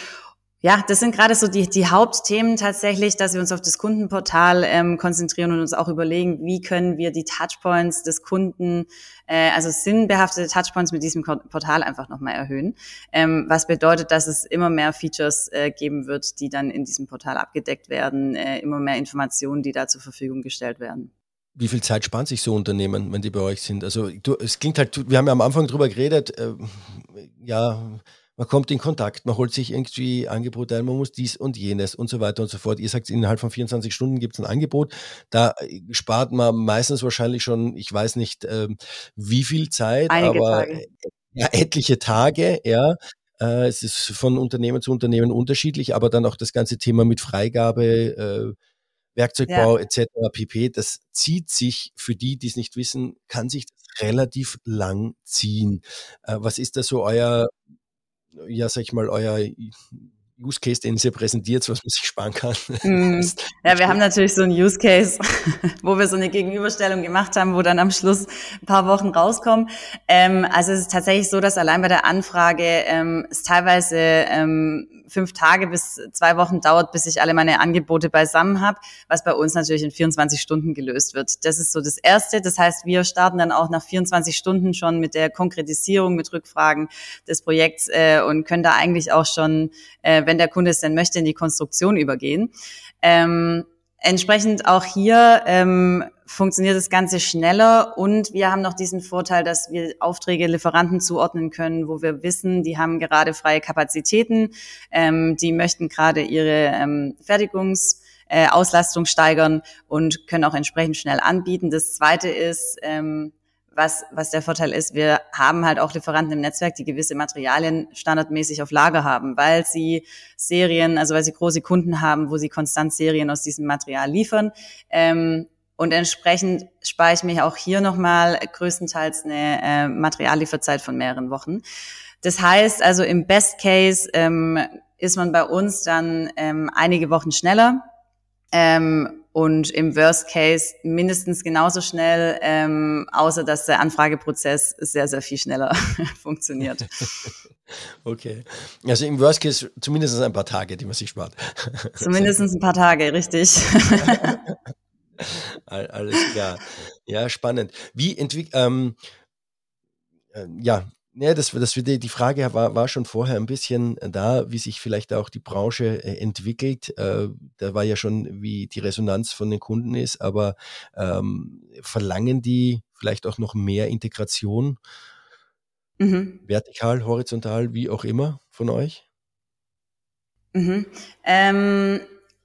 Speaker 1: ja, das sind gerade so die, die Hauptthemen tatsächlich, dass wir uns auf das Kundenportal ähm, konzentrieren und uns auch überlegen, wie können wir die Touchpoints des Kunden, äh, also sinnbehaftete Touchpoints mit diesem Portal einfach nochmal erhöhen. Ähm, was bedeutet, dass es immer mehr Features äh, geben wird, die dann in diesem Portal abgedeckt werden, äh, immer mehr Informationen, die da zur Verfügung gestellt werden.
Speaker 2: Wie viel Zeit sparen sich so Unternehmen, wenn die bei euch sind? Also du, es klingt halt, wir haben ja am Anfang drüber geredet, äh, ja, man kommt in Kontakt, man holt sich irgendwie Angebote ein, man muss dies und jenes und so weiter und so fort. Ihr sagt, innerhalb von 24 Stunden gibt es ein Angebot. Da äh, spart man meistens wahrscheinlich schon, ich weiß nicht, ähm, wie viel Zeit,
Speaker 1: Einige aber Tage.
Speaker 2: ja, etliche Tage, ja. Äh, es ist von Unternehmen zu Unternehmen unterschiedlich, aber dann auch das ganze Thema mit Freigabe, äh, Werkzeugbau ja. etc. pp. Das zieht sich für die, die es nicht wissen, kann sich das relativ lang ziehen. Äh, was ist da so euer, ja, sag ich mal, euer Use Case, den sie präsentiert, was man sich sparen kann. Mm.
Speaker 1: Ja, wir haben natürlich so einen Use Case, wo wir so eine Gegenüberstellung gemacht haben, wo dann am Schluss ein paar Wochen rauskommen. Ähm, also es ist tatsächlich so, dass allein bei der Anfrage ähm, es teilweise ähm, fünf Tage bis zwei Wochen dauert, bis ich alle meine Angebote beisammen habe, was bei uns natürlich in 24 Stunden gelöst wird. Das ist so das Erste. Das heißt, wir starten dann auch nach 24 Stunden schon mit der Konkretisierung, mit Rückfragen des Projekts äh, und können da eigentlich auch schon, äh, wenn der Kunde es denn möchte, in die Konstruktion übergehen. Ähm, entsprechend auch hier ähm, funktioniert das Ganze schneller und wir haben noch diesen Vorteil, dass wir Aufträge Lieferanten zuordnen können, wo wir wissen, die haben gerade freie Kapazitäten, ähm, die möchten gerade ihre ähm, Fertigungs- äh, Auslastung steigern und können auch entsprechend schnell anbieten. Das Zweite ist, ähm, was, was der Vorteil ist, wir haben halt auch Lieferanten im Netzwerk, die gewisse Materialien standardmäßig auf Lager haben, weil sie Serien, also weil sie große Kunden haben, wo sie konstant Serien aus diesem Material liefern. Ähm, und entsprechend spare ich mir auch hier nochmal größtenteils eine äh, Materiallieferzeit von mehreren Wochen. Das heißt also im Best Case ähm, ist man bei uns dann ähm, einige Wochen schneller ähm, und im Worst Case mindestens genauso schnell, ähm, außer dass der Anfrageprozess sehr, sehr viel schneller funktioniert.
Speaker 2: Okay. Also im Worst Case zumindest ein paar Tage, die man sich spart.
Speaker 1: Zumindest ein paar Tage, richtig.
Speaker 2: Alles klar. Ja, spannend. Wie entwickelt, ähm, äh, ja, ja, das, das, die, die Frage war, war schon vorher ein bisschen da, wie sich vielleicht auch die Branche äh, entwickelt. Äh, da war ja schon, wie die Resonanz von den Kunden ist, aber ähm, verlangen die vielleicht auch noch mehr Integration, mhm. vertikal, horizontal, wie auch immer von euch?
Speaker 1: Mhm. Ähm,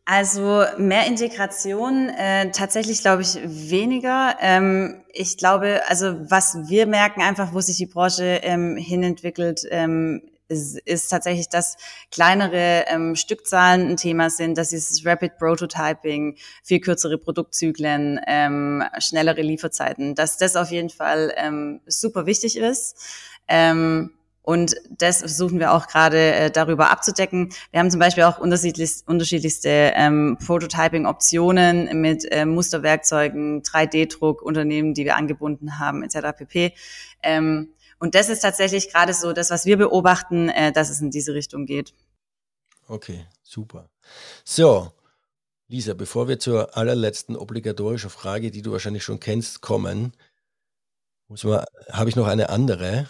Speaker 1: also mehr Integration, äh, tatsächlich glaube ich weniger. Ähm, ich glaube, also was wir merken einfach, wo sich die Branche ähm, hinentwickelt, ähm, ist, ist tatsächlich, dass kleinere ähm, Stückzahlen ein Thema sind, dass dieses Rapid Prototyping, viel kürzere Produktzyklen, ähm, schnellere Lieferzeiten, dass das auf jeden Fall ähm, super wichtig ist. Ähm, und das versuchen wir auch gerade äh, darüber abzudecken. Wir haben zum Beispiel auch unterschiedlichste, unterschiedlichste ähm, Prototyping-Optionen mit äh, Musterwerkzeugen, 3D-Druck, Unternehmen, die wir angebunden haben, etc. pp. Ähm, und das ist tatsächlich gerade so das, was wir beobachten, äh, dass es in diese Richtung geht.
Speaker 2: Okay, super. So, Lisa, bevor wir zur allerletzten obligatorischen Frage, die du wahrscheinlich schon kennst, kommen, habe ich noch eine andere.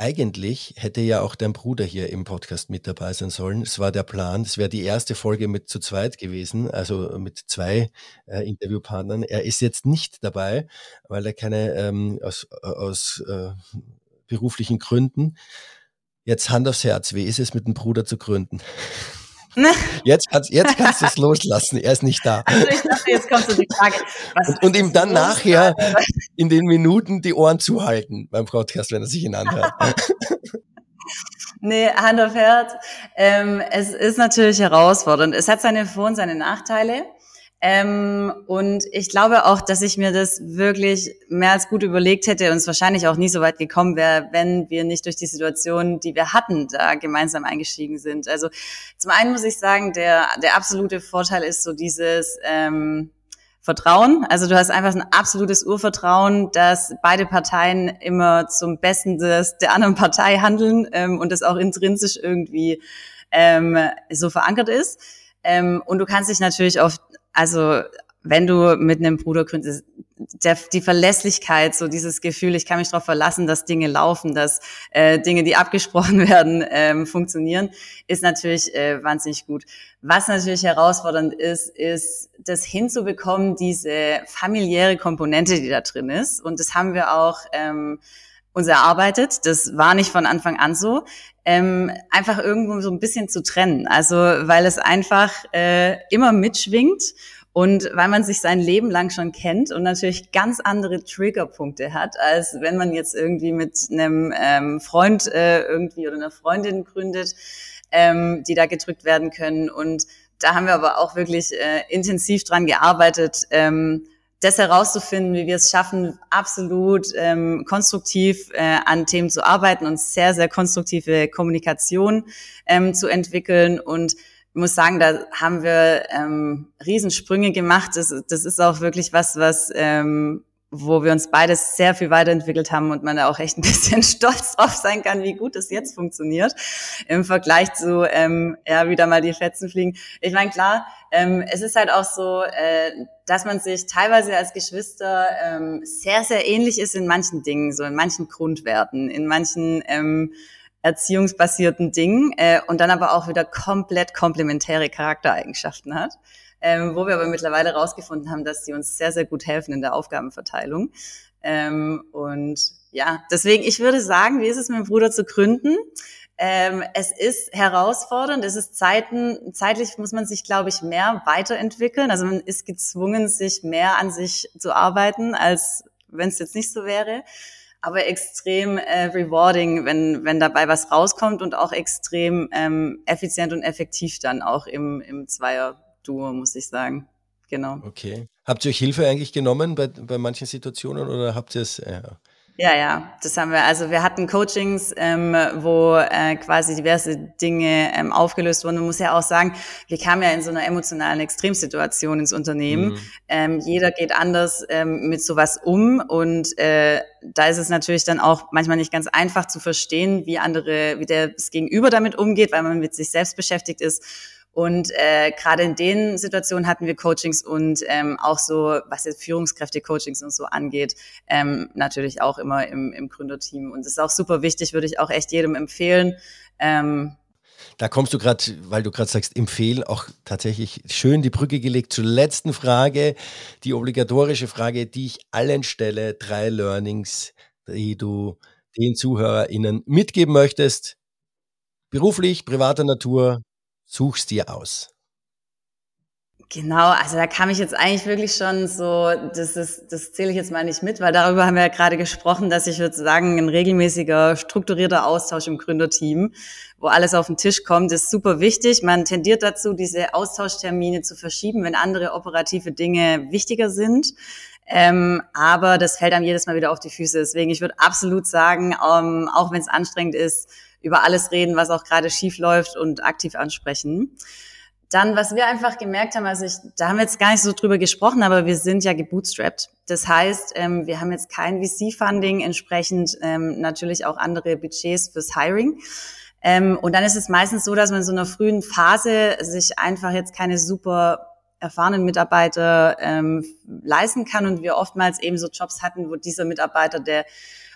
Speaker 2: Eigentlich hätte ja auch dein Bruder hier im Podcast mit dabei sein sollen. Es war der Plan. Es wäre die erste Folge mit zu zweit gewesen, also mit zwei äh, Interviewpartnern. Er ist jetzt nicht dabei, weil er keine ähm, aus, aus äh, beruflichen Gründen. Jetzt Hand aufs Herz, wie ist es mit dem Bruder zu gründen? Jetzt, kannst, jetzt kannst du es loslassen, er ist nicht da.
Speaker 1: Also ich dachte, jetzt kommt so die Frage.
Speaker 2: und, und ihm dann nachher in den Minuten die Ohren zuhalten beim Podcast, wenn er sich in anhört.
Speaker 1: Nee, Hand auf Herz. Ähm, es ist natürlich herausfordernd. Es hat seine Vor- und seine Nachteile. Ähm, und ich glaube auch, dass ich mir das wirklich mehr als gut überlegt hätte und es wahrscheinlich auch nie so weit gekommen wäre, wenn wir nicht durch die Situation, die wir hatten, da gemeinsam eingestiegen sind. Also zum einen muss ich sagen, der, der absolute Vorteil ist so dieses ähm, Vertrauen. Also du hast einfach ein absolutes Urvertrauen, dass beide Parteien immer zum Besten des, der anderen Partei handeln ähm, und das auch intrinsisch irgendwie ähm, so verankert ist. Ähm, und du kannst dich natürlich auf also wenn du mit einem Bruder gründest, der, die Verlässlichkeit, so dieses Gefühl, ich kann mich darauf verlassen, dass Dinge laufen, dass äh, Dinge, die abgesprochen werden, ähm, funktionieren, ist natürlich äh, wahnsinnig gut. Was natürlich herausfordernd ist, ist, das hinzubekommen, diese familiäre Komponente, die da drin ist. Und das haben wir auch ähm, uns erarbeitet. Das war nicht von Anfang an so. Ähm, einfach irgendwo so ein bisschen zu trennen. Also weil es einfach äh, immer mitschwingt Und weil man sich sein Leben lang schon kennt und natürlich ganz andere Triggerpunkte hat, als wenn man jetzt irgendwie mit einem ähm, Freund äh, irgendwie oder einer Freundin gründet, ähm, die da gedrückt werden können. Und da haben wir aber auch wirklich äh, intensiv dran gearbeitet, ähm, das herauszufinden, wie wir es schaffen, absolut ähm, konstruktiv äh, an Themen zu arbeiten und sehr, sehr konstruktive Kommunikation ähm, zu entwickeln. Und ich muss sagen, da haben wir ähm, Riesensprünge gemacht. Das, das ist auch wirklich was, was ähm, wo wir uns beides sehr viel weiterentwickelt haben und man da auch echt ein bisschen stolz drauf sein kann, wie gut es jetzt funktioniert im Vergleich zu ähm, ja wieder mal die Fetzen fliegen. Ich meine klar, ähm, es ist halt auch so, äh, dass man sich teilweise als Geschwister ähm, sehr sehr ähnlich ist in manchen Dingen, so in manchen Grundwerten, in manchen ähm, erziehungsbasierten Dingen äh, und dann aber auch wieder komplett komplementäre Charaktereigenschaften hat ähm, wo wir aber mittlerweile rausgefunden haben, dass sie uns sehr, sehr gut helfen in der Aufgabenverteilung. Ähm, und ja, deswegen, ich würde sagen, wie ist es mit dem Bruder zu gründen? Ähm, es ist herausfordernd, es ist Zeiten, zeitlich muss man sich, glaube ich, mehr weiterentwickeln. Also man ist gezwungen, sich mehr an sich zu arbeiten, als wenn es jetzt nicht so wäre. Aber extrem äh, rewarding, wenn, wenn dabei was rauskommt und auch extrem ähm, effizient und effektiv dann auch im, im Zweier Duo, muss ich sagen. Genau.
Speaker 2: Okay. Habt ihr euch Hilfe eigentlich genommen bei, bei manchen Situationen oder habt ihr es? Ja.
Speaker 1: Ja, ja, das haben wir. Also wir hatten Coachings, ähm, wo äh, quasi diverse Dinge ähm, aufgelöst wurden. Man muss ja auch sagen, wir kamen ja in so einer emotionalen Extremsituation ins Unternehmen. Mhm. Ähm, jeder geht anders ähm, mit sowas um und äh, da ist es natürlich dann auch manchmal nicht ganz einfach zu verstehen, wie andere, wie der das Gegenüber damit umgeht, weil man mit sich selbst beschäftigt ist. Und äh, gerade in den Situationen hatten wir Coachings und ähm, auch so, was jetzt Führungskräfte-Coachings und so angeht, ähm, natürlich auch immer im, im Gründerteam. Und das ist auch super wichtig, würde ich auch echt jedem empfehlen. Ähm,
Speaker 2: da kommst du gerade, weil du gerade sagst, empfehlen, auch tatsächlich schön die Brücke gelegt zur letzten Frage, die obligatorische Frage, die ich allen stelle, drei Learnings, die du den ZuhörerInnen mitgeben möchtest. Beruflich, privater Natur, suchst dir aus?
Speaker 1: Genau, also da kam ich jetzt eigentlich wirklich schon so, das ist, das zähle ich jetzt mal nicht mit, weil darüber haben wir ja gerade gesprochen, dass ich würde sagen, ein regelmäßiger, strukturierter Austausch im Gründerteam, wo alles auf den Tisch kommt, ist super wichtig. Man tendiert dazu, diese Austauschtermine zu verschieben, wenn andere operative Dinge wichtiger sind. Ähm, aber das fällt einem jedes Mal wieder auf die Füße. Deswegen, ich würde absolut sagen, ähm, auch wenn es anstrengend ist, über alles reden, was auch gerade schief läuft und aktiv ansprechen. Dann, was wir einfach gemerkt haben, also ich, da haben wir jetzt gar nicht so drüber gesprochen, aber wir sind ja gebootstrapped. Das heißt, ähm, wir haben jetzt kein VC-Funding, entsprechend ähm, natürlich auch andere Budgets fürs Hiring. Ähm, und dann ist es meistens so, dass man in so einer frühen Phase sich einfach jetzt keine super erfahrenen Mitarbeiter ähm, leisten kann und wir oftmals eben so Jobs hatten, wo dieser Mitarbeiter, der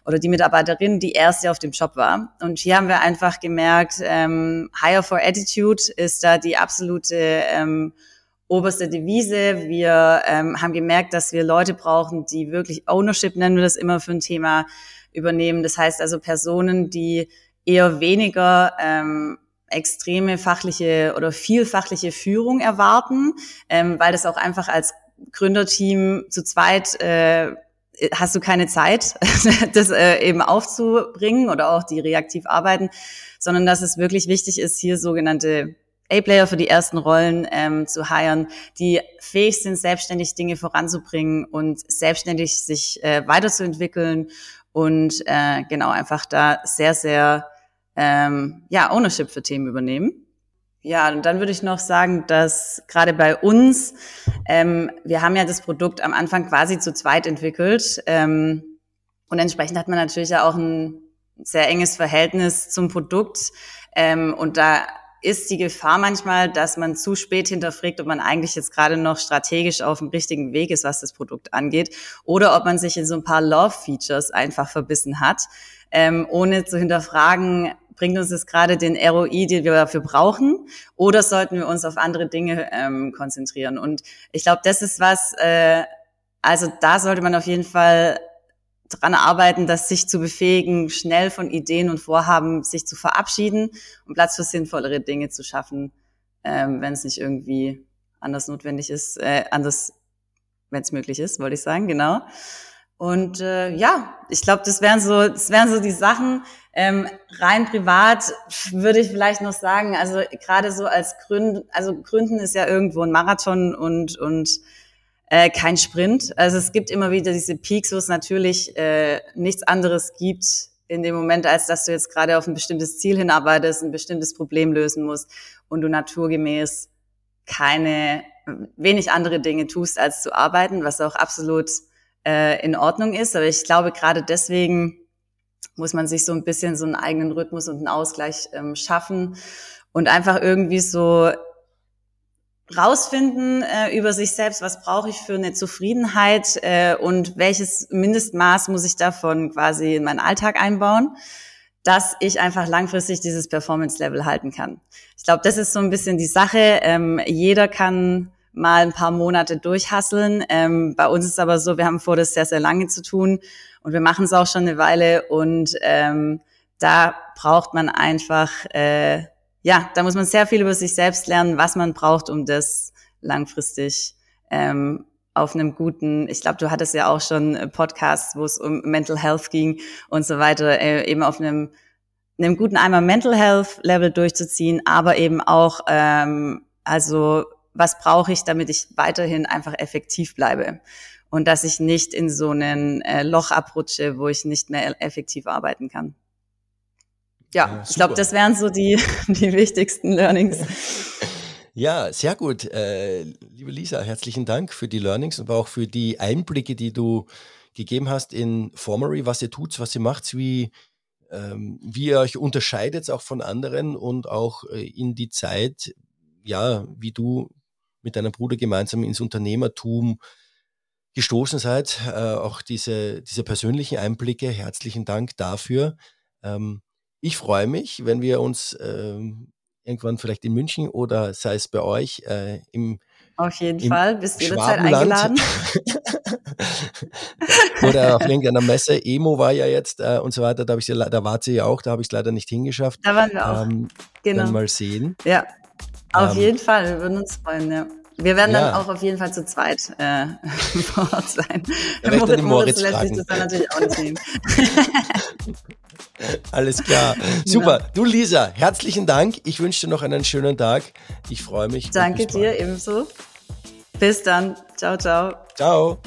Speaker 1: oder die Mitarbeiterin die erste auf dem Job war. Und hier haben wir einfach gemerkt, ähm, Hire for Attitude ist da die absolute ähm, oberste Devise. Wir ähm, haben gemerkt, dass wir Leute brauchen, die wirklich Ownership, nennen wir das immer für ein Thema, übernehmen. Das heißt also Personen, die eher weniger ähm, extreme fachliche oder vielfachliche Führung erwarten, ähm, weil das auch einfach als Gründerteam zu zweit äh, hast du keine Zeit, das äh, eben aufzubringen oder auch die reaktiv arbeiten, sondern dass es wirklich wichtig ist, hier sogenannte A-Player für die ersten Rollen ähm, zu hiren, die fähig sind, selbstständig Dinge voranzubringen und selbstständig sich äh, weiterzuentwickeln und äh, genau einfach da sehr, sehr ähm, ja, Ownership für Themen übernehmen. Ja, und dann würde ich noch sagen, dass gerade bei uns, ähm, wir haben ja das Produkt am Anfang quasi zu zweit entwickelt. Ähm, und entsprechend hat man natürlich ja auch ein sehr enges Verhältnis zum Produkt. Ähm, und da ist die Gefahr manchmal, dass man zu spät hinterfragt, ob man eigentlich jetzt gerade noch strategisch auf dem richtigen Weg ist, was das Produkt angeht, oder ob man sich in so ein paar Love-Features einfach verbissen hat, ähm, ohne zu hinterfragen, bringt uns das gerade den ROI, den wir dafür brauchen, oder sollten wir uns auf andere Dinge ähm, konzentrieren? Und ich glaube, das ist was, äh, also da sollte man auf jeden Fall dran arbeiten, das sich zu befähigen, schnell von Ideen und Vorhaben sich zu verabschieden und Platz für sinnvollere Dinge zu schaffen, ähm, wenn es nicht irgendwie anders notwendig ist, äh, anders, wenn es möglich ist, wollte ich sagen, genau. Und äh, ja, ich glaube, das wären so, das wären so die Sachen. Ähm, rein privat würde ich vielleicht noch sagen, also gerade so als Gründen, also Gründen ist ja irgendwo ein Marathon und und äh, kein Sprint. Also es gibt immer wieder diese Peaks, wo es natürlich äh, nichts anderes gibt in dem Moment, als dass du jetzt gerade auf ein bestimmtes Ziel hinarbeitest, ein bestimmtes Problem lösen musst und du naturgemäß keine wenig andere Dinge tust, als zu arbeiten, was auch absolut äh, in Ordnung ist. Aber ich glaube, gerade deswegen muss man sich so ein bisschen so einen eigenen Rhythmus und einen Ausgleich ähm, schaffen und einfach irgendwie so rausfinden äh, über sich selbst, was brauche ich für eine Zufriedenheit äh, und welches Mindestmaß muss ich davon quasi in meinen Alltag einbauen, dass ich einfach langfristig dieses Performance-Level halten kann. Ich glaube, das ist so ein bisschen die Sache. Ähm, jeder kann mal ein paar Monate durchhasseln. Ähm, bei uns ist aber so, wir haben vor, das sehr, sehr lange zu tun und wir machen es auch schon eine Weile und ähm, da braucht man einfach, äh, ja, da muss man sehr viel über sich selbst lernen, was man braucht, um das langfristig ähm, auf einem guten, ich glaube, du hattest ja auch schon Podcasts, wo es um Mental Health ging und so weiter, äh, eben auf einem, einem guten einmal Mental Health Level durchzuziehen, aber eben auch, ähm, also was brauche ich, damit ich weiterhin einfach effektiv bleibe und dass ich nicht in so einen äh, Loch abrutsche, wo ich nicht mehr effektiv arbeiten kann. Ja, ja ich glaube, das wären so die, die wichtigsten Learnings.
Speaker 2: Ja, sehr gut. Äh, liebe Lisa, herzlichen Dank für die Learnings und auch für die Einblicke, die du gegeben hast in Formery, was ihr tut, was ihr macht, wie, ähm, wie ihr euch unterscheidet auch von anderen und auch äh, in die Zeit, ja, wie du mit deinem Bruder gemeinsam ins Unternehmertum gestoßen seid. Äh, auch diese, diese persönlichen Einblicke. Herzlichen Dank dafür. Ähm, ich freue mich, wenn wir uns ähm, irgendwann vielleicht in München oder sei es bei euch äh, im
Speaker 1: auf jeden im Fall, bist jederzeit eingeladen.
Speaker 2: Oder auf irgendeiner Messe. Emo war ja jetzt äh, und so weiter, da, ich da wart sie ja auch, da habe ich es leider nicht hingeschafft.
Speaker 1: Da waren wir auch. Ähm,
Speaker 2: genau. Dann mal sehen.
Speaker 1: Ja, auf ähm, jeden Fall, wir würden uns freuen, ja. Wir werden ja. dann auch auf jeden Fall zu zweit äh, vor Ort sein.
Speaker 2: Ja, Moritz, Moritz lässt
Speaker 1: sich das dann natürlich auch nicht nehmen.
Speaker 2: Alles klar. Super. Ja. Du Lisa, herzlichen Dank. Ich wünsche dir noch einen schönen Tag. Ich freue mich.
Speaker 1: Danke dir ebenso. Bis dann. Ciao, ciao.
Speaker 2: Ciao.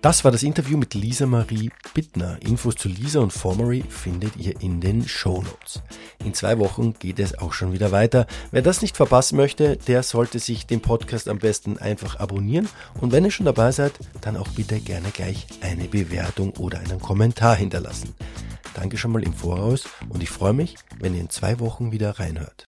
Speaker 2: Das war das Interview mit Lisa Marie Bittner. Infos zu Lisa und Formery findet ihr in den Show Notes. In zwei Wochen geht es auch schon wieder weiter. Wer das nicht verpassen möchte, der sollte sich den Podcast am besten einfach abonnieren und wenn ihr schon dabei seid, dann auch bitte gerne gleich eine Bewertung oder einen Kommentar hinterlassen. Danke schon mal im Voraus und ich freue mich, wenn ihr in zwei Wochen wieder reinhört.